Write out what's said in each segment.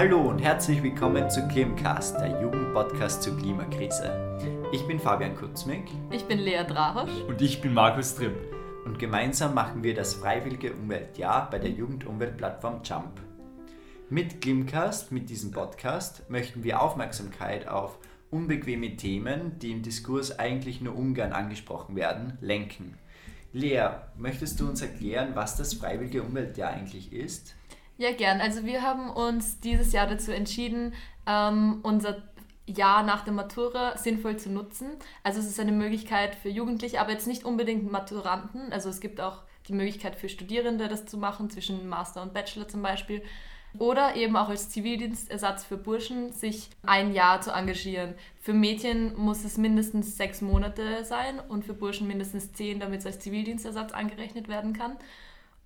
Hallo und herzlich willkommen zu Klimcast, der Jugendpodcast zur Klimakrise. Ich bin Fabian Kutzmig. Ich bin Lea Drahosch. Und ich bin Markus Tripp. Und gemeinsam machen wir das Freiwillige Umweltjahr bei der Jugendumweltplattform Jump. Mit Klimcast, mit diesem Podcast, möchten wir Aufmerksamkeit auf unbequeme Themen, die im Diskurs eigentlich nur ungern angesprochen werden, lenken. Lea, möchtest du uns erklären, was das Freiwillige Umweltjahr eigentlich ist? Ja, gern. Also wir haben uns dieses Jahr dazu entschieden, ähm, unser Jahr nach der Matura sinnvoll zu nutzen. Also es ist eine Möglichkeit für Jugendliche, aber jetzt nicht unbedingt Maturanten. Also es gibt auch die Möglichkeit für Studierende, das zu machen, zwischen Master und Bachelor zum Beispiel. Oder eben auch als Zivildienstersatz für Burschen, sich ein Jahr zu engagieren. Für Mädchen muss es mindestens sechs Monate sein und für Burschen mindestens zehn, damit es als Zivildienstersatz angerechnet werden kann.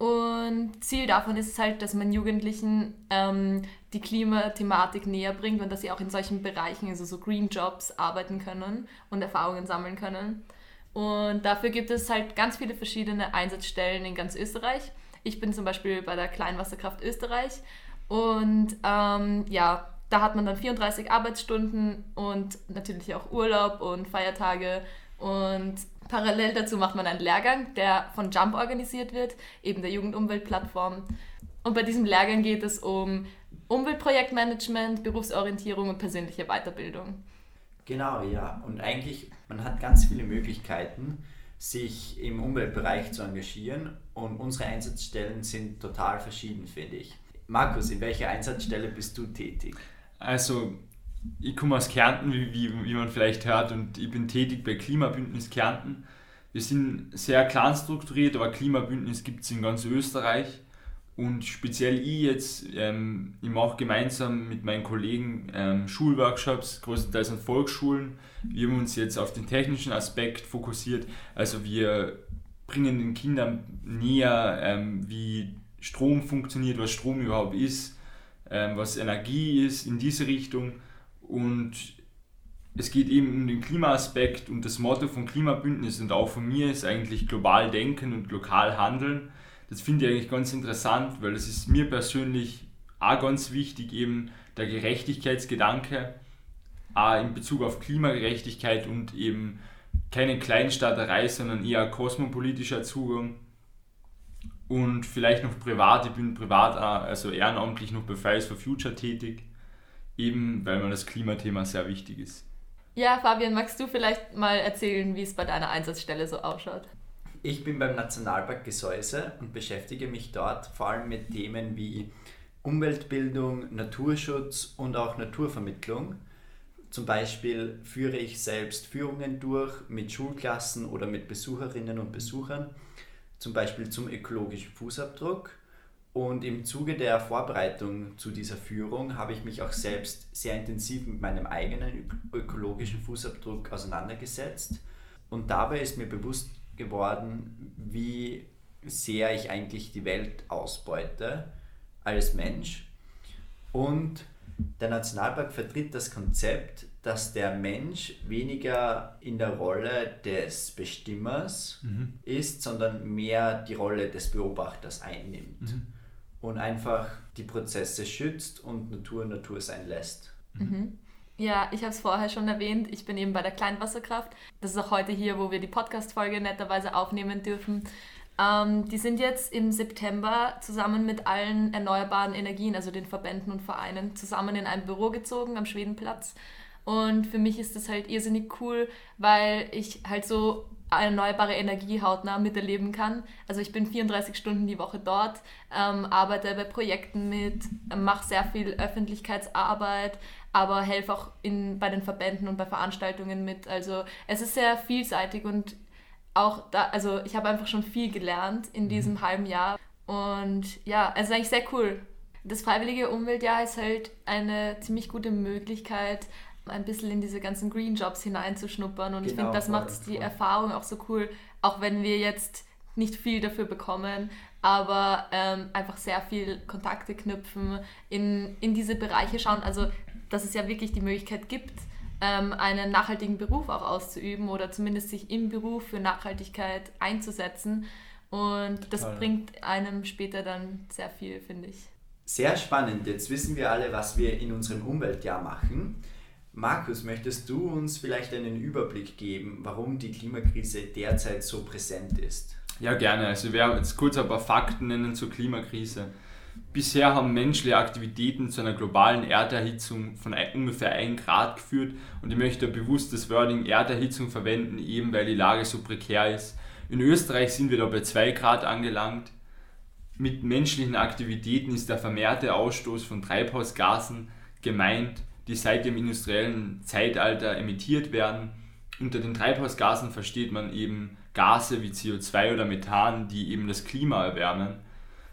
Und Ziel davon ist es halt, dass man Jugendlichen ähm, die Klimathematik näher bringt und dass sie auch in solchen Bereichen, also so Green Jobs, arbeiten können und Erfahrungen sammeln können. Und dafür gibt es halt ganz viele verschiedene Einsatzstellen in ganz Österreich. Ich bin zum Beispiel bei der Kleinwasserkraft Österreich und ähm, ja, da hat man dann 34 Arbeitsstunden und natürlich auch Urlaub und Feiertage. Und parallel dazu macht man einen Lehrgang, der von Jump organisiert wird, eben der Jugendumweltplattform. Und bei diesem Lehrgang geht es um Umweltprojektmanagement, Berufsorientierung und persönliche Weiterbildung. Genau, ja. Und eigentlich, man hat ganz viele Möglichkeiten, sich im Umweltbereich zu engagieren und unsere Einsatzstellen sind total verschieden, finde ich. Markus, in welcher Einsatzstelle bist du tätig? Also, ich komme aus Kärnten, wie, wie, wie man vielleicht hört, und ich bin tätig bei Klimabündnis Kärnten. Wir sind sehr klein strukturiert, aber Klimabündnis gibt es in ganz Österreich. Und speziell ich jetzt, ähm, ich mache gemeinsam mit meinen Kollegen ähm, Schulworkshops, größtenteils an Volksschulen. Wir haben uns jetzt auf den technischen Aspekt fokussiert. Also wir bringen den Kindern näher, ähm, wie Strom funktioniert, was Strom überhaupt ist, ähm, was Energie ist in diese Richtung. Und es geht eben um den Klimaaspekt und das Motto von Klimabündnis und auch von mir ist eigentlich global denken und lokal handeln. Das finde ich eigentlich ganz interessant, weil es ist mir persönlich auch ganz wichtig, eben der Gerechtigkeitsgedanke, auch in Bezug auf Klimagerechtigkeit und eben keine Kleinstaaterei, sondern eher kosmopolitischer Zugang und vielleicht noch privat, ich bin privat auch, also ehrenamtlich noch bei Fridays for Future tätig, eben weil mir das Klimathema sehr wichtig ist. Ja, Fabian, magst du vielleicht mal erzählen, wie es bei deiner Einsatzstelle so ausschaut? Ich bin beim Nationalpark Gesäuse und beschäftige mich dort vor allem mit Themen wie Umweltbildung, Naturschutz und auch Naturvermittlung. Zum Beispiel führe ich selbst Führungen durch mit Schulklassen oder mit Besucherinnen und Besuchern zum Beispiel zum ökologischen Fußabdruck. Und im Zuge der Vorbereitung zu dieser Führung habe ich mich auch selbst sehr intensiv mit meinem eigenen ökologischen Fußabdruck auseinandergesetzt. Und dabei ist mir bewusst geworden, wie sehr ich eigentlich die Welt ausbeute als Mensch. Und der Nationalpark vertritt das Konzept, dass der Mensch weniger in der Rolle des Bestimmers mhm. ist, sondern mehr die Rolle des Beobachters einnimmt mhm. Und einfach die Prozesse schützt und Natur Natur sein lässt. Mhm. Ja, ich habe es vorher schon erwähnt, ich bin eben bei der Kleinwasserkraft. Das ist auch heute hier, wo wir die Podcast-Folge netterweise aufnehmen dürfen. Ähm, die sind jetzt im September zusammen mit allen erneuerbaren Energien, also den Verbänden und Vereinen, zusammen in ein Büro gezogen am Schwedenplatz. Und für mich ist das halt irrsinnig cool, weil ich halt so erneuerbare Energie hautnah miterleben kann. Also ich bin 34 Stunden die Woche dort, ähm, arbeite bei Projekten mit, mache sehr viel Öffentlichkeitsarbeit, aber helfe auch in, bei den Verbänden und bei Veranstaltungen mit. Also es ist sehr vielseitig und auch da, also ich habe einfach schon viel gelernt in mhm. diesem halben Jahr. Und ja, es ist eigentlich sehr cool. Das Freiwillige Umweltjahr ist halt eine ziemlich gute Möglichkeit, ein bisschen in diese ganzen Green Jobs hineinzuschnuppern. Und genau, ich finde, das macht die Erfahrung auch so cool, auch wenn wir jetzt nicht viel dafür bekommen, aber ähm, einfach sehr viel Kontakte knüpfen, in, in diese Bereiche schauen. Also, dass es ja wirklich die Möglichkeit gibt, ähm, einen nachhaltigen Beruf auch auszuüben oder zumindest sich im Beruf für Nachhaltigkeit einzusetzen. Und das Total. bringt einem später dann sehr viel, finde ich. Sehr spannend. Jetzt wissen wir alle, was wir in unserem Umweltjahr machen. Markus, möchtest du uns vielleicht einen Überblick geben, warum die Klimakrise derzeit so präsent ist? Ja, gerne. Also wir werden jetzt kurz ein paar Fakten nennen zur Klimakrise. Bisher haben menschliche Aktivitäten zu einer globalen Erderhitzung von ungefähr 1 Grad geführt und ich möchte bewusst das Wording Erderhitzung verwenden, eben weil die Lage so prekär ist. In Österreich sind wir da bei 2 Grad angelangt. Mit menschlichen Aktivitäten ist der vermehrte Ausstoß von Treibhausgasen gemeint die seit dem industriellen Zeitalter emittiert werden. Unter den Treibhausgasen versteht man eben Gase wie CO2 oder Methan, die eben das Klima erwärmen.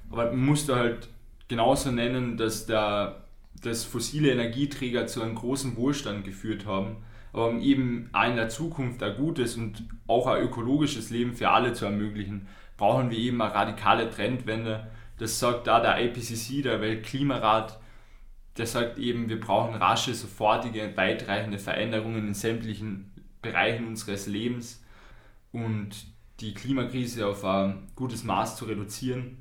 Aber man muss da halt genauso nennen, dass, der, dass fossile Energieträger zu einem großen Wohlstand geführt haben. Aber um eben auch in der Zukunft ein gutes und auch ein ökologisches Leben für alle zu ermöglichen, brauchen wir eben eine radikale Trendwende. Das sagt da der IPCC, der Weltklimarat, der sagt eben, wir brauchen rasche, sofortige, weitreichende Veränderungen in sämtlichen Bereichen unseres Lebens und die Klimakrise auf ein gutes Maß zu reduzieren.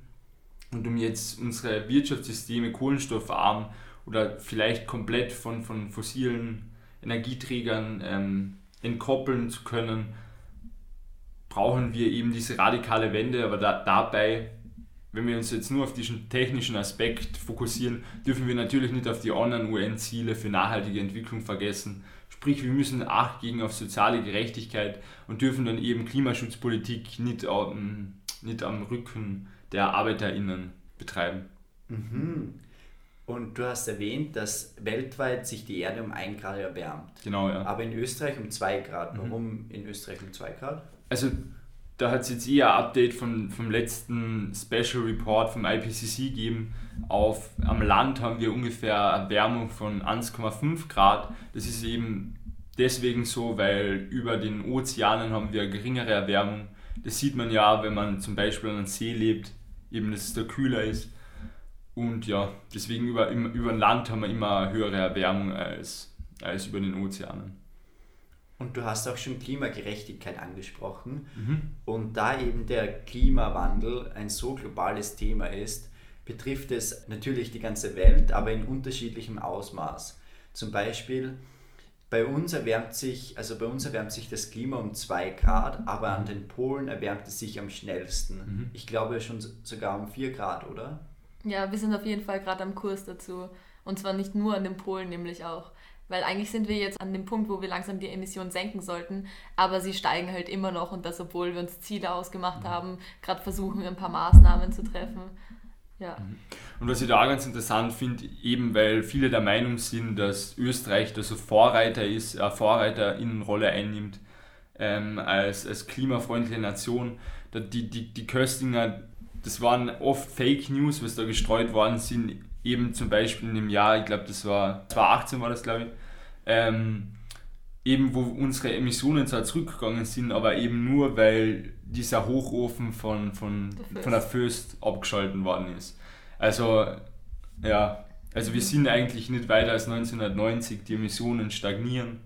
Und um jetzt unsere Wirtschaftssysteme kohlenstoffarm oder vielleicht komplett von, von fossilen Energieträgern ähm, entkoppeln zu können, brauchen wir eben diese radikale Wende, aber da, dabei wenn wir uns jetzt nur auf diesen technischen Aspekt fokussieren, dürfen wir natürlich nicht auf die anderen UN-Ziele für nachhaltige Entwicklung vergessen. Sprich, wir müssen Acht gegen auf soziale Gerechtigkeit und dürfen dann eben Klimaschutzpolitik nicht, um, nicht am Rücken der ArbeiterInnen betreiben. Mhm. Und du hast erwähnt, dass weltweit sich die Erde um 1 Grad erwärmt. Genau, ja. Aber in Österreich um 2 Grad. Mhm. Warum mhm. in Österreich um 2 Grad? Also da hat es jetzt eher ein Update von, vom letzten Special Report vom IPCC gegeben. Auf, am Land haben wir ungefähr Erwärmung von 1,5 Grad. Das ist eben deswegen so, weil über den Ozeanen haben wir geringere Erwärmung. Das sieht man ja, wenn man zum Beispiel an einem See lebt, eben dass es da kühler ist. Und ja, deswegen über, über Land haben wir immer höhere Erwärmung als, als über den Ozeanen. Und du hast auch schon Klimagerechtigkeit angesprochen. Mhm. Und da eben der Klimawandel ein so globales Thema ist, betrifft es natürlich die ganze Welt, aber in unterschiedlichem Ausmaß. Zum Beispiel bei uns erwärmt sich, also bei uns erwärmt sich das Klima um 2 Grad, aber an den Polen erwärmt es sich am schnellsten. Mhm. Ich glaube schon sogar um 4 Grad, oder? Ja, wir sind auf jeden Fall gerade am Kurs dazu. Und zwar nicht nur an den Polen, nämlich auch. Weil eigentlich sind wir jetzt an dem Punkt, wo wir langsam die Emissionen senken sollten, aber sie steigen halt immer noch und das, obwohl wir uns Ziele ausgemacht haben, gerade versuchen, ein paar Maßnahmen zu treffen. Ja. Mhm. Und was ich da auch ganz interessant finde, eben weil viele der Meinung sind, dass Österreich da so Vorreiter ist, eine Vorreiterinnenrolle einnimmt ähm, als, als klimafreundliche Nation. Die, die, die Köstinger, das waren oft Fake News, was da gestreut worden sind, eben zum Beispiel in dem Jahr, ich glaube, das war 2018 war das, glaube ich, ähm, eben wo unsere Emissionen zwar zurückgegangen sind, aber eben nur, weil dieser Hochofen von, von, der von der Föst abgeschalten worden ist. Also, ja, also wir sind eigentlich nicht weiter als 1990, die Emissionen stagnieren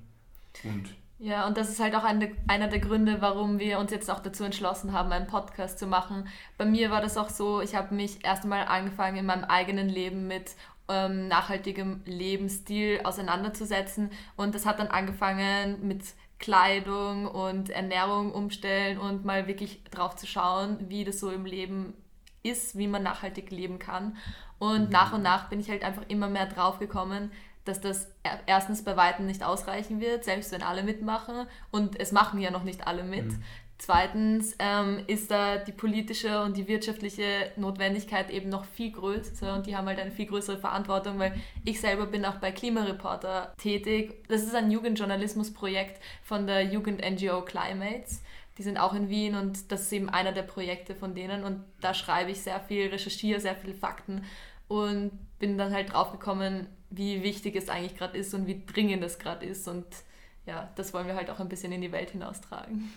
und ja, und das ist halt auch eine, einer der Gründe, warum wir uns jetzt auch dazu entschlossen haben, einen Podcast zu machen. Bei mir war das auch so, ich habe mich erst einmal angefangen, in meinem eigenen Leben mit ähm, nachhaltigem Lebensstil auseinanderzusetzen. Und das hat dann angefangen mit Kleidung und Ernährung umstellen und mal wirklich drauf zu schauen, wie das so im Leben ist, wie man nachhaltig leben kann. Und mhm. nach und nach bin ich halt einfach immer mehr drauf gekommen, dass das erstens bei Weitem nicht ausreichen wird, selbst wenn alle mitmachen. Und es machen ja noch nicht alle mit. Mhm. Zweitens ähm, ist da die politische und die wirtschaftliche Notwendigkeit eben noch viel größer und die haben halt eine viel größere Verantwortung, weil ich selber bin auch bei Klimareporter tätig. Das ist ein Jugendjournalismusprojekt von der Jugend-NGO Climates. Die sind auch in Wien und das ist eben einer der Projekte von denen und da schreibe ich sehr viel, recherchiere sehr viele Fakten und bin dann halt drauf gekommen, wie wichtig es eigentlich gerade ist und wie dringend es gerade ist. Und ja, das wollen wir halt auch ein bisschen in die Welt hinaustragen.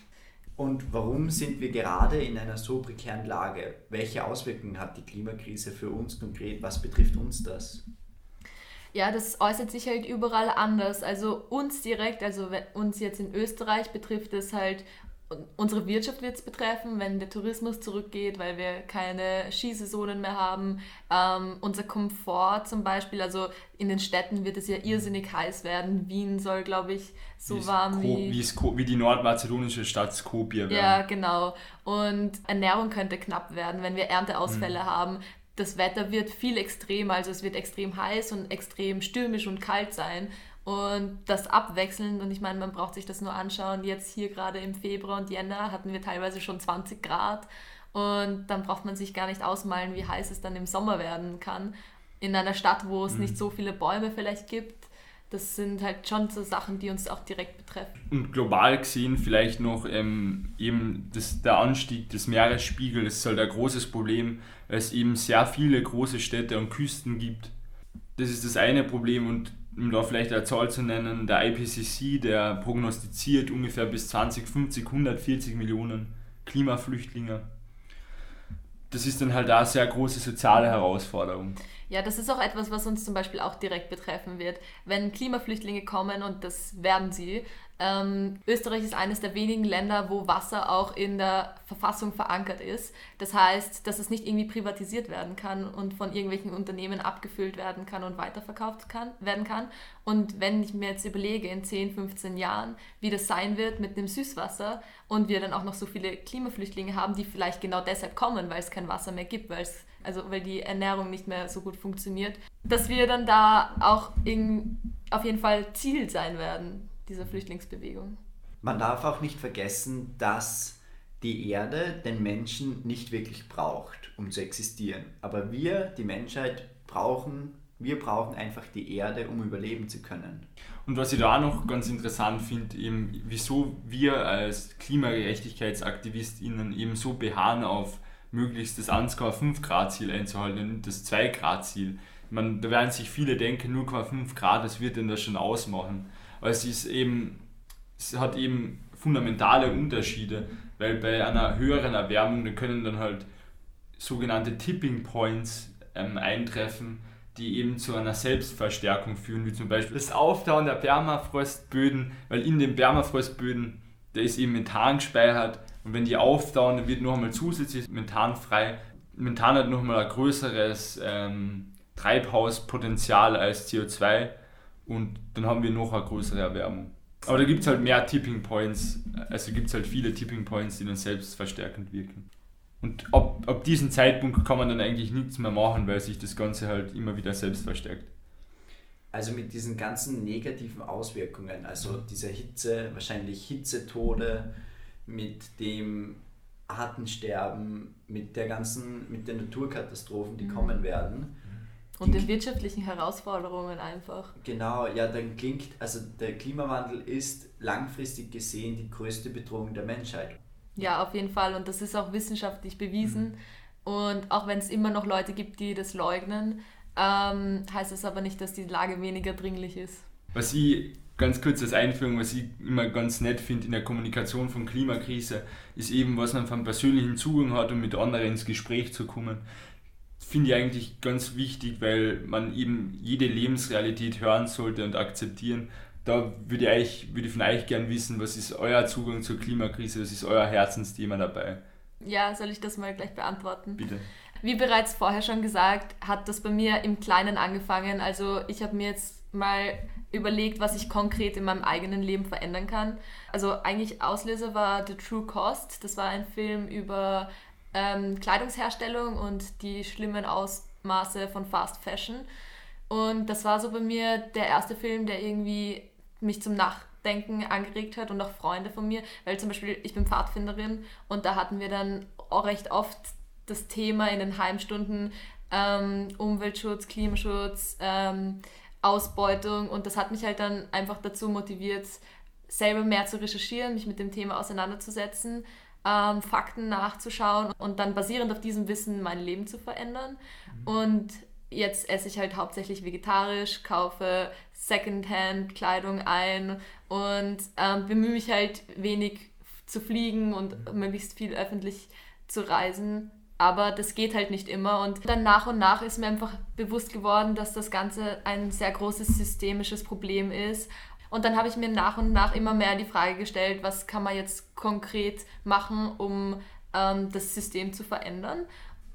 Und warum sind wir gerade in einer so prekären Lage? Welche Auswirkungen hat die Klimakrise für uns konkret? Was betrifft uns das? Ja, das äußert sich halt überall anders. Also uns direkt, also uns jetzt in Österreich betrifft es halt unsere Wirtschaft wird es betreffen, wenn der Tourismus zurückgeht, weil wir keine Skisaisonen mehr haben. Ähm, unser Komfort zum Beispiel, also in den Städten wird es ja irrsinnig heiß werden. Wien soll, glaube ich, so wie warm wie... Wie, wie die nordmazedonische Stadt Skopje werden. Ja, genau. Und Ernährung könnte knapp werden, wenn wir Ernteausfälle mhm. haben. Das Wetter wird viel extremer, also es wird extrem heiß und extrem stürmisch und kalt sein und das abwechselnd. Und ich meine, man braucht sich das nur anschauen. Jetzt hier gerade im Februar und Jänner hatten wir teilweise schon 20 Grad. Und dann braucht man sich gar nicht ausmalen, wie heiß es dann im Sommer werden kann. In einer Stadt, wo es mhm. nicht so viele Bäume vielleicht gibt. Das sind halt schon so Sachen, die uns auch direkt betreffen. Und global gesehen vielleicht noch ähm, eben das, der Anstieg des Meeresspiegels das ist halt ein großes Problem, weil es eben sehr viele große Städte und Küsten gibt. Das ist das eine Problem und um da vielleicht eine Zahl zu nennen, der IPCC, der prognostiziert ungefähr bis 2050 140 Millionen Klimaflüchtlinge. Das ist dann halt eine sehr große soziale Herausforderung. Ja, das ist auch etwas, was uns zum Beispiel auch direkt betreffen wird. Wenn Klimaflüchtlinge kommen, und das werden sie, ähm, Österreich ist eines der wenigen Länder, wo Wasser auch in der Verfassung verankert ist. Das heißt, dass es nicht irgendwie privatisiert werden kann und von irgendwelchen Unternehmen abgefüllt werden kann und weiterverkauft kann, werden kann. Und wenn ich mir jetzt überlege, in 10, 15 Jahren, wie das sein wird mit dem Süßwasser und wir dann auch noch so viele Klimaflüchtlinge haben, die vielleicht genau deshalb kommen, weil es kein Wasser mehr gibt, weil es also weil die Ernährung nicht mehr so gut funktioniert, dass wir dann da auch in, auf jeden Fall Ziel sein werden dieser Flüchtlingsbewegung. Man darf auch nicht vergessen, dass die Erde den Menschen nicht wirklich braucht, um zu existieren. Aber wir, die Menschheit, brauchen, wir brauchen einfach die Erde, um überleben zu können. Und was ich da auch noch ganz interessant finde, eben wieso wir als KlimagerechtigkeitsaktivistInnen eben so beharren auf möglichst das 1,5 Grad Ziel einzuhalten und das 2 Grad Ziel. Man, da werden sich viele denken, 0,5 Grad, das wird denn das schon ausmachen weil es ist eben, es hat eben fundamentale Unterschiede, weil bei einer höheren Erwärmung, da können dann halt sogenannte Tipping Points ähm, eintreffen, die eben zu einer Selbstverstärkung führen, wie zum Beispiel das Auftauen der Permafrostböden, weil in den Permafrostböden, da ist eben Methan gespeichert und wenn die auftauen, dann wird noch einmal zusätzlich Methan frei. Methan hat noch mal ein größeres ähm, Treibhauspotenzial als CO2 und dann haben wir noch eine größere Erwärmung. Aber da gibt es halt mehr Tipping Points, also gibt es halt viele Tipping Points, die dann selbstverstärkend wirken. Und ab, ab diesem Zeitpunkt kann man dann eigentlich nichts mehr machen, weil sich das Ganze halt immer wieder selbst verstärkt. Also mit diesen ganzen negativen Auswirkungen, also dieser Hitze, wahrscheinlich Hitzetode, mit dem Artensterben, mit der ganzen, mit den Naturkatastrophen, die mhm. kommen werden, und den wirtschaftlichen Herausforderungen einfach. Genau, ja, dann klingt, also der Klimawandel ist langfristig gesehen die größte Bedrohung der Menschheit. Ja, auf jeden Fall. Und das ist auch wissenschaftlich bewiesen. Mhm. Und auch wenn es immer noch Leute gibt, die das leugnen, ähm, heißt das aber nicht, dass die Lage weniger dringlich ist. Was ich ganz kurz als Einführung, was ich immer ganz nett finde in der Kommunikation von Klimakrise, ist eben, was man vom persönlichen Zugang hat, um mit anderen ins Gespräch zu kommen finde ich eigentlich ganz wichtig, weil man eben jede Lebensrealität hören sollte und akzeptieren. Da würde ich, würde ich von euch gern wissen, was ist euer Zugang zur Klimakrise, was ist euer Herzensthema dabei? Ja, soll ich das mal gleich beantworten? Bitte. Wie bereits vorher schon gesagt, hat das bei mir im Kleinen angefangen. Also ich habe mir jetzt mal überlegt, was ich konkret in meinem eigenen Leben verändern kann. Also eigentlich Auslöser war The True Cost. Das war ein Film über ähm, Kleidungsherstellung und die schlimmen Ausmaße von Fast Fashion. Und das war so bei mir der erste Film, der irgendwie mich zum Nachdenken angeregt hat und auch Freunde von mir, weil zum Beispiel ich bin Pfadfinderin und da hatten wir dann auch recht oft das Thema in den Heimstunden ähm, Umweltschutz, Klimaschutz, ähm, Ausbeutung. Und das hat mich halt dann einfach dazu motiviert, selber mehr zu recherchieren, mich mit dem Thema auseinanderzusetzen ähm, Fakten nachzuschauen und dann basierend auf diesem Wissen mein Leben zu verändern. Mhm. Und jetzt esse ich halt hauptsächlich vegetarisch, kaufe Secondhand-Kleidung ein und ähm, bemühe mich halt wenig zu fliegen und mhm. möglichst viel öffentlich zu reisen. Aber das geht halt nicht immer. Und dann nach und nach ist mir einfach bewusst geworden, dass das Ganze ein sehr großes systemisches Problem ist Und dann habe ich mir nach und nach immer mehr die Frage gestellt, was kann man jetzt konkret machen, um ähm, das System zu verändern.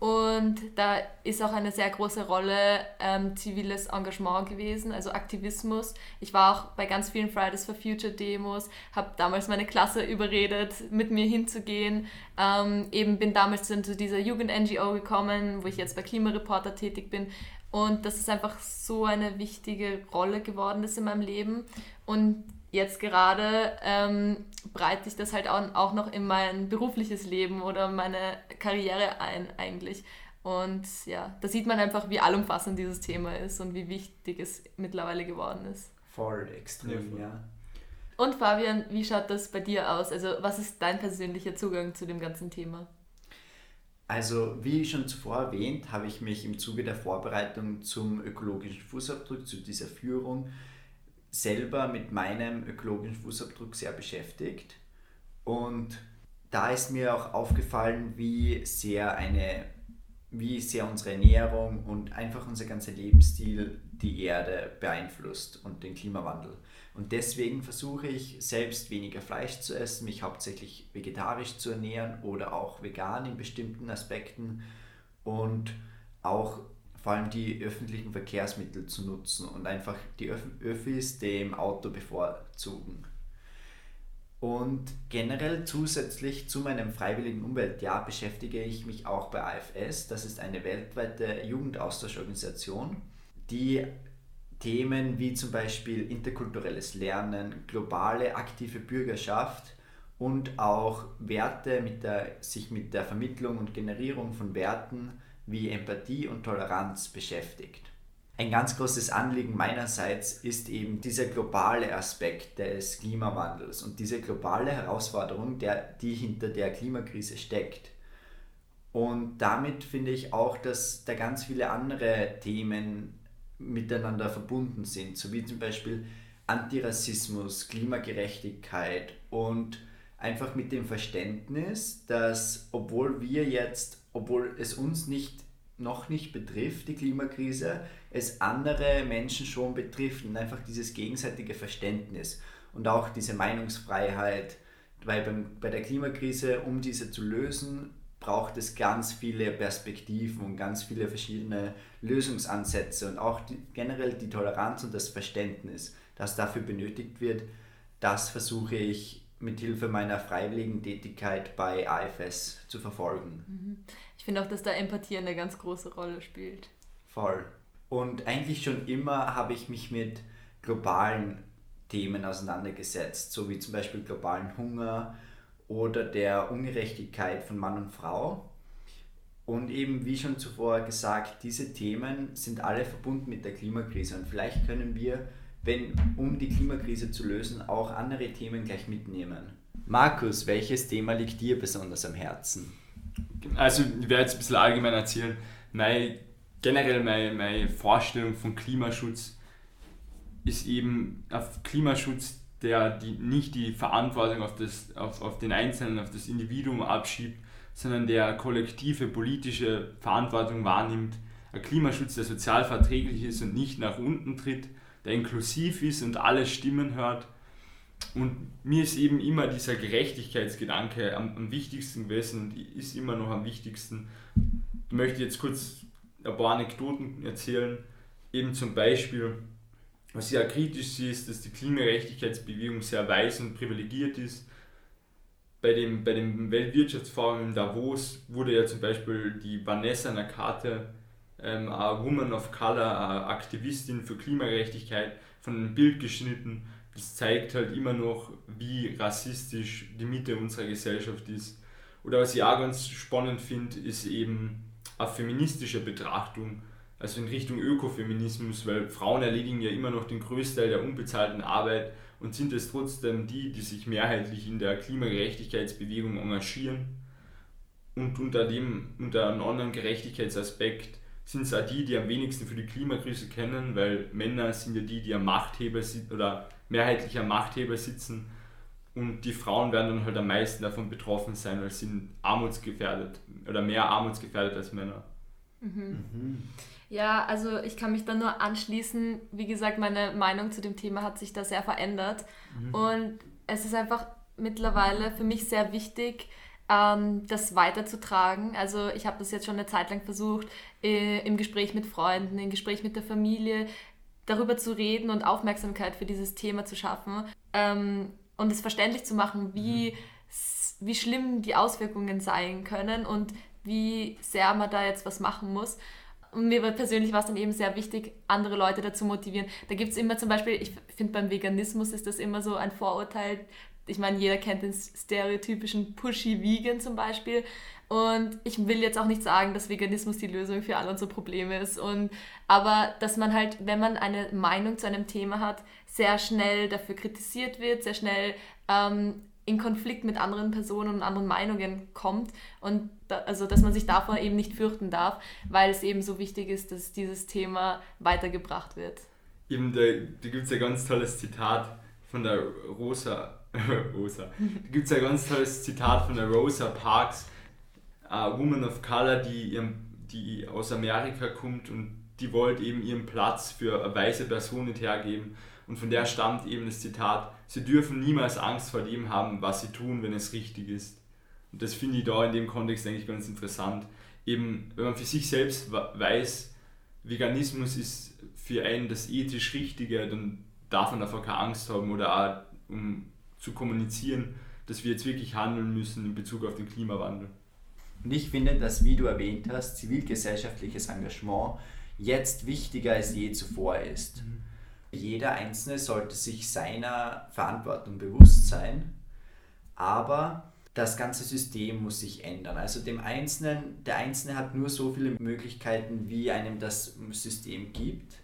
Und da ist auch eine sehr große Rolle ähm, ziviles Engagement gewesen, also Aktivismus. Ich war auch bei ganz vielen Fridays for Future Demos, habe damals meine Klasse überredet, mit mir hinzugehen. Ähm, eben bin damals zu dieser Jugend-NGO gekommen, wo ich jetzt bei Klimareporter tätig bin. Und das ist einfach so eine wichtige Rolle geworden ist in meinem Leben. Und jetzt gerade ähm, breite ich das halt auch, noch in mein berufliches Leben oder meine Karriere ein eigentlich. Und ja, da sieht man einfach, wie allumfassend dieses Thema ist und wie wichtig es mittlerweile geworden ist. Voll extrem, ja. Und Fabian, wie schaut das bei dir aus? Also was ist dein persönlicher Zugang zu dem ganzen Thema? Also wie schon zuvor erwähnt, habe ich mich im Zuge der Vorbereitung zum ökologischen Fußabdruck, zu dieser Führung, selber mit meinem ökologischen Fußabdruck sehr beschäftigt. Und da ist mir auch aufgefallen, wie sehr eine, wie sehr unsere Ernährung und einfach unser ganzer Lebensstil die Erde beeinflusst und den Klimawandel. Und deswegen versuche ich selbst weniger Fleisch zu essen, mich hauptsächlich vegetarisch zu ernähren oder auch vegan in bestimmten Aspekten und auch vor allem die öffentlichen Verkehrsmittel zu nutzen und einfach die Öffis dem Auto bevorzugen. Und generell zusätzlich zu meinem freiwilligen Umweltjahr beschäftige ich mich auch bei AFS. Das ist eine weltweite Jugendaustauschorganisation, die Themen wie zum Beispiel interkulturelles Lernen, globale aktive Bürgerschaft und auch Werte mit der, sich mit der Vermittlung und Generierung von Werten wie Empathie und Toleranz beschäftigt. Ein ganz großes Anliegen meinerseits ist eben dieser globale Aspekt des Klimawandels und diese globale Herausforderung, der, die hinter der Klimakrise steckt. Und damit finde ich auch, dass da ganz viele andere Themen miteinander verbunden sind, so wie zum Beispiel Antirassismus, Klimagerechtigkeit und einfach mit dem Verständnis, dass obwohl wir jetzt obwohl es uns nicht, noch nicht betrifft, die Klimakrise, es andere Menschen schon betrifft und einfach dieses gegenseitige Verständnis und auch diese Meinungsfreiheit, weil beim, bei der Klimakrise, um diese zu lösen, braucht es ganz viele Perspektiven und ganz viele verschiedene Lösungsansätze und auch die, generell die Toleranz und das Verständnis, das dafür benötigt wird, das versuche ich mit Hilfe meiner freiwilligen Tätigkeit bei AFS zu verfolgen. Mhm. Ich finde auch, dass da Empathie eine ganz große Rolle spielt. Voll. Und eigentlich schon immer habe ich mich mit globalen Themen auseinandergesetzt, so wie zum Beispiel globalen Hunger oder der Ungerechtigkeit von Mann und Frau. Und eben, wie schon zuvor gesagt, diese Themen sind alle verbunden mit der Klimakrise. Und vielleicht können wir wenn, um die Klimakrise zu lösen, auch andere Themen gleich mitnehmen. Markus, welches Thema liegt dir besonders am Herzen? Also, ich werde jetzt ein bisschen allgemein erzählen. Meine, generell meine, meine Vorstellung von Klimaschutz ist eben auf Klimaschutz, der die, nicht die Verantwortung auf, das, auf, auf den Einzelnen, auf das Individuum abschiebt, sondern der kollektive politische Verantwortung wahrnimmt. Ein Klimaschutz, der sozial verträglich ist und nicht nach unten tritt, der inklusiv ist und alle Stimmen hört. Und mir ist eben immer dieser Gerechtigkeitsgedanke am, am wichtigsten gewesen und ist immer noch am wichtigsten. Ich möchte jetzt kurz ein paar Anekdoten erzählen. Eben zum Beispiel, was sehr kritisch ist, dass die Klimagerechtigkeitsbewegung sehr weiß und privilegiert ist. Bei dem, bei dem Weltwirtschaftsforum in Davos wurde ja zum Beispiel die Vanessa Nakate ähm, eine Woman of Color, eine Aktivistin für Klimagerechtigkeit, von einem Bild geschnitten. Das zeigt halt immer noch, wie rassistisch die Mitte unserer Gesellschaft ist. Oder was ich auch ganz spannend finde, ist eben eine feministische Betrachtung, also in Richtung Ökofeminismus, weil Frauen erledigen ja immer noch den Größteil der unbezahlten Arbeit und sind es trotzdem die, die sich mehrheitlich in der Klimagerechtigkeitsbewegung engagieren. Und unter dem, unter einem anderen Gerechtigkeitsaspekt sind es auch die, die am wenigsten für die Klimakrise kennen, weil Männer sind ja die, die am Machtheber sitzen oder mehrheitlich am Machtheber sitzen und die Frauen werden dann halt am meisten davon betroffen sein, weil sie sind armutsgefährdet oder mehr armutsgefährdet als Männer. Mhm. Ja, also ich kann mich da nur anschließen. Wie gesagt, meine Meinung zu dem Thema hat sich da sehr verändert. Mhm. Und es ist einfach mittlerweile für mich sehr wichtig, ähm, das weiterzutragen. Also ich habe das jetzt schon eine Zeit lang versucht, äh, im Gespräch mit Freunden, im Gespräch mit der Familie, darüber zu reden und Aufmerksamkeit für dieses Thema zu schaffen ähm, und es verständlich zu machen, wie, wie schlimm die Auswirkungen sein können und wie sehr man da jetzt was machen muss. Und mir persönlich war es dann eben sehr wichtig, andere Leute dazu motivieren. Da gibt es immer zum Beispiel, ich finde beim Veganismus ist das immer so ein Vorurteil. Ich meine, jeder kennt den stereotypischen Pushy Vegan zum Beispiel. Und ich will jetzt auch nicht sagen, dass Veganismus die Lösung für all unsere Probleme ist. Und, aber dass man halt, wenn man eine Meinung zu einem Thema hat, sehr schnell dafür kritisiert wird, sehr schnell ähm, in Konflikt mit anderen Personen und anderen Meinungen kommt. Und da, also, dass man sich davor eben nicht fürchten darf, weil es eben so wichtig ist, dass dieses Thema weitergebracht wird. Eben, da, da gibt es ein ganz tolles Zitat von der Rosa. Rosa. Da gibt es ein ganz tolles Zitat von der Rosa Parks eine Woman of Color, die, ihrem, die aus Amerika kommt und die wollte eben ihren Platz für eine weiße Person nicht hergeben. Und von der stammt eben das Zitat, sie dürfen niemals Angst vor dem haben, was sie tun, wenn es richtig ist. Und das finde ich da in dem Kontext eigentlich ganz interessant. Eben, wenn man für sich selbst weiß, Veganismus ist für einen das ethisch Richtige, dann darf man davor keine Angst haben oder auch um zu kommunizieren, dass wir jetzt wirklich handeln müssen in Bezug auf den Klimawandel. Und ich finde, dass, wie du erwähnt hast, zivilgesellschaftliches Engagement jetzt wichtiger als je zuvor ist. Mhm. Jeder Einzelne sollte sich seiner Verantwortung bewusst sein, aber das ganze System muss sich ändern. Also dem Einzelnen, der Einzelne hat nur so viele Möglichkeiten, wie einem das System gibt.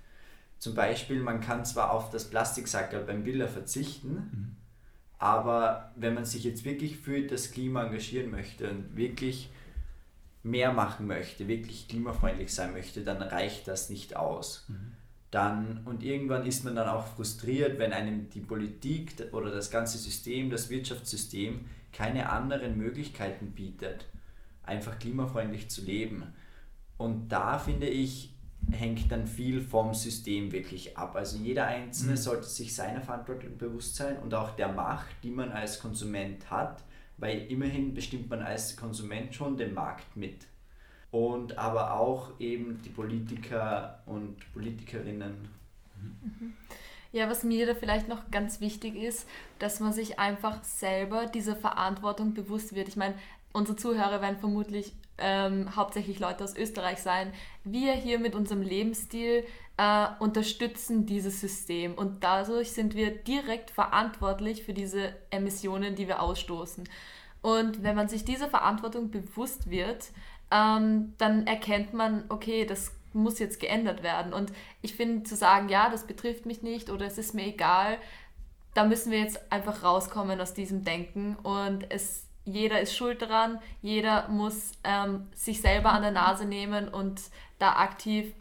Zum Beispiel, man kann zwar auf das Plastiksackerl beim Biller verzichten, mhm. aber wenn man sich jetzt wirklich für das Klima engagieren möchte und wirklich mehr machen möchte, wirklich klimafreundlich sein möchte, dann reicht das nicht aus. Mhm. Dann, und irgendwann ist man dann auch frustriert, wenn einem die Politik oder das ganze System, das Wirtschaftssystem keine anderen Möglichkeiten bietet, einfach klimafreundlich zu leben. Und da finde ich, hängt dann viel vom System wirklich ab. Also jeder Einzelne mhm. sollte sich seiner Verantwortung bewusst sein und auch der Macht, die man als Konsument hat, weil immerhin bestimmt man als Konsument schon den Markt mit. Und aber auch eben die Politiker und Politikerinnen. Mhm. Ja, was mir da vielleicht noch ganz wichtig ist, dass man sich einfach selber dieser Verantwortung bewusst wird. Ich meine, unsere Zuhörer werden vermutlich ähm, hauptsächlich Leute aus Österreich sein. Wir hier mit unserem Lebensstil äh, unterstützen dieses System und dadurch sind wir direkt verantwortlich für diese Emissionen, die wir ausstoßen. Und wenn man sich dieser Verantwortung bewusst wird, ähm, dann erkennt man, okay, das muss jetzt geändert werden. Und ich finde, zu sagen, ja, das betrifft mich nicht oder es ist mir egal, da müssen wir jetzt einfach rauskommen aus diesem Denken und es jeder ist schuld daran, jeder muss ähm, sich selber an der Nase nehmen und da aktiv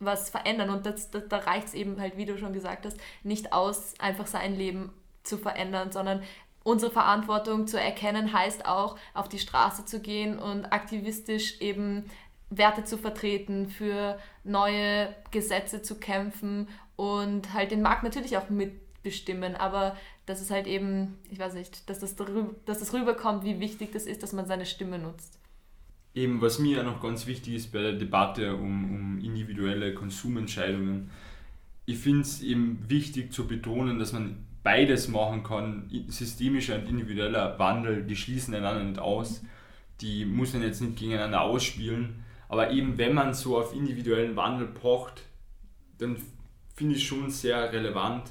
was verändern. Und das, das da reicht es eben halt, wie du schon gesagt hast, nicht aus, einfach sein Leben zu verändern, sondern unsere Verantwortung zu erkennen heißt auch, auf die Straße zu gehen und aktivistisch eben Werte zu vertreten, für neue Gesetze zu kämpfen und halt den Markt natürlich auch mitbestimmen. Aber dass es halt eben, ich weiß nicht, dass das, darüber, dass das rüberkommt, wie wichtig das ist, dass man seine Stimme nutzt. Eben, was mir noch ganz wichtig ist bei der Debatte um, um individuelle Konsumentscheidungen, ich finde es eben wichtig zu betonen, dass man beides machen kann. Systemischer und individueller Wandel, die schließen einander nicht aus. Die muss man jetzt nicht gegeneinander ausspielen. Aber eben, wenn man so auf individuellen Wandel pocht, dann finde ich schon sehr relevant,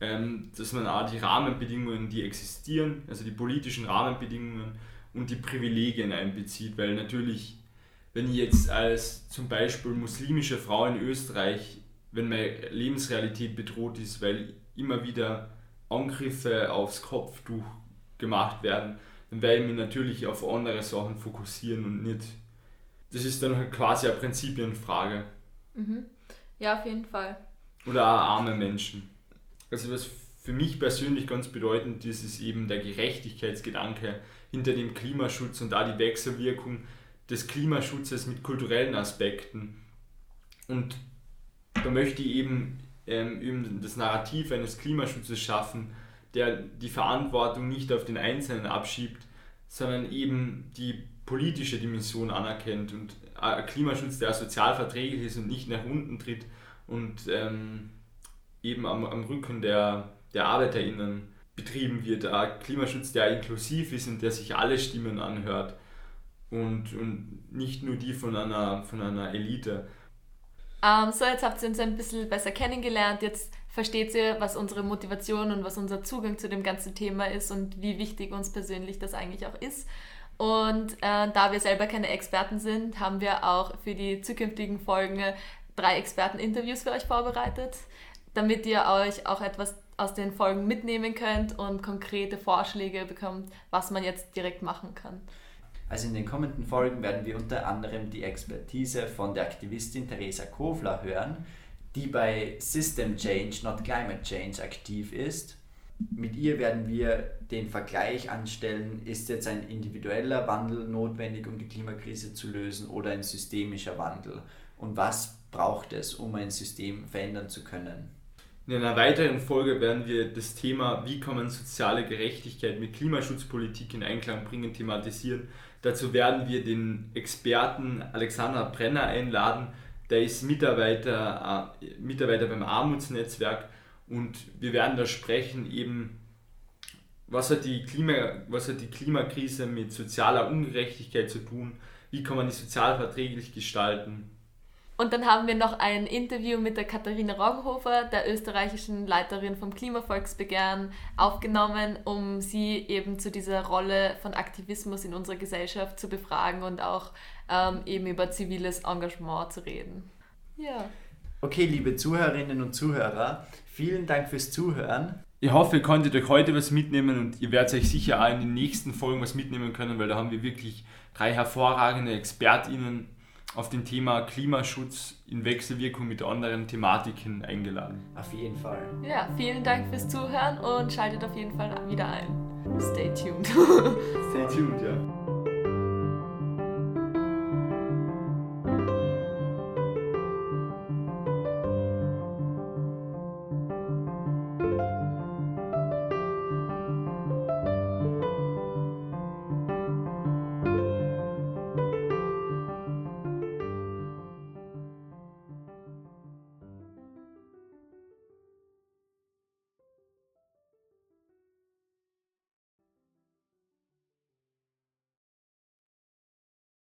ähm, dass man auch die Rahmenbedingungen, die existieren, also die politischen Rahmenbedingungen und die Privilegien einbezieht, weil natürlich, wenn ich jetzt als zum Beispiel muslimische Frau in Österreich, wenn meine Lebensrealität bedroht ist, weil immer wieder Angriffe aufs Kopftuch gemacht werden, dann werde ich mich natürlich auf andere Sachen fokussieren und nicht. Das ist dann halt quasi eine Prinzipienfrage. Mhm. Ja, auf jeden Fall. Oder auch arme Menschen. Also was für mich persönlich ganz bedeutend ist, ist eben der Gerechtigkeitsgedanke hinter dem Klimaschutz und da die Wechselwirkung, des Klimaschutzes mit kulturellen Aspekten. Und da möchte ich eben, ähm, das Narrativ eines Klimaschutzes schaffen, der die Verantwortung nicht auf den Einzelnen abschiebt, sondern eben die politische Dimension anerkennt und ein Klimaschutz, der sozial verträglich ist und nicht nach unten tritt und ähm, eben am, am Rücken der, der ArbeiterInnen betrieben wird. Ein Klimaschutz, der inklusiv ist und der sich alle Stimmen anhört und, und nicht nur die von einer, von einer Elite. Ähm, so, jetzt habt ihr uns ein bisschen besser kennengelernt. Jetzt versteht ihr, was unsere Motivation und was unser Zugang zu dem ganzen Thema ist und wie wichtig uns persönlich das eigentlich auch ist. Und äh, da wir selber keine Experten sind, haben wir auch für die zukünftigen Folgen drei Experteninterviews für euch vorbereitet, damit ihr euch auch etwas aus den Folgen mitnehmen könnt und konkrete Vorschläge bekommt, was man jetzt direkt machen kann. Also in den kommenden Folgen werden wir unter anderem die Expertise von der Aktivistin Theresa Kofler hören, die bei System Change, not Climate Change aktiv ist mit ihr werden wir den Vergleich anstellen, ist jetzt ein individueller Wandel notwendig, um die Klimakrise zu lösen oder ein systemischer Wandel? Und was braucht es, um ein System verändern zu können? In einer weiteren Folge werden wir das Thema, wie kann man soziale Gerechtigkeit mit Klimaschutzpolitik in Einklang bringen, thematisieren. Dazu werden wir den Experten Alexander Brenner einladen. Der ist Mitarbeiter, äh, Mitarbeiter beim Armutsnetzwerk und wir werden da sprechen, eben, was hat, die Klima, was hat die Klimakrise mit sozialer Ungerechtigkeit zu tun, wie kann man die sozial verträglich gestalten. Und dann haben wir noch ein Interview mit der Katharina Roggenhofer, der österreichischen Leiterin vom Klimavolksbegehren, aufgenommen, um sie eben zu dieser Rolle von Aktivismus in unserer Gesellschaft zu befragen und auch ähm, eben über ziviles Engagement zu reden. Ja. Okay, liebe Zuhörerinnen und Zuhörer, vielen Dank fürs Zuhören. Ich hoffe, ihr konntet euch heute was mitnehmen und ihr werdet euch sicher auch in den nächsten Folgen was mitnehmen können, weil da haben wir wirklich drei hervorragende ExpertInnen auf dem Thema Klimaschutz in Wechselwirkung mit anderen Thematiken eingeladen. Auf jeden Fall. Ja, vielen Dank fürs Zuhören und schaltet auf jeden Fall wieder ein. Stay tuned. Stay tuned, ja.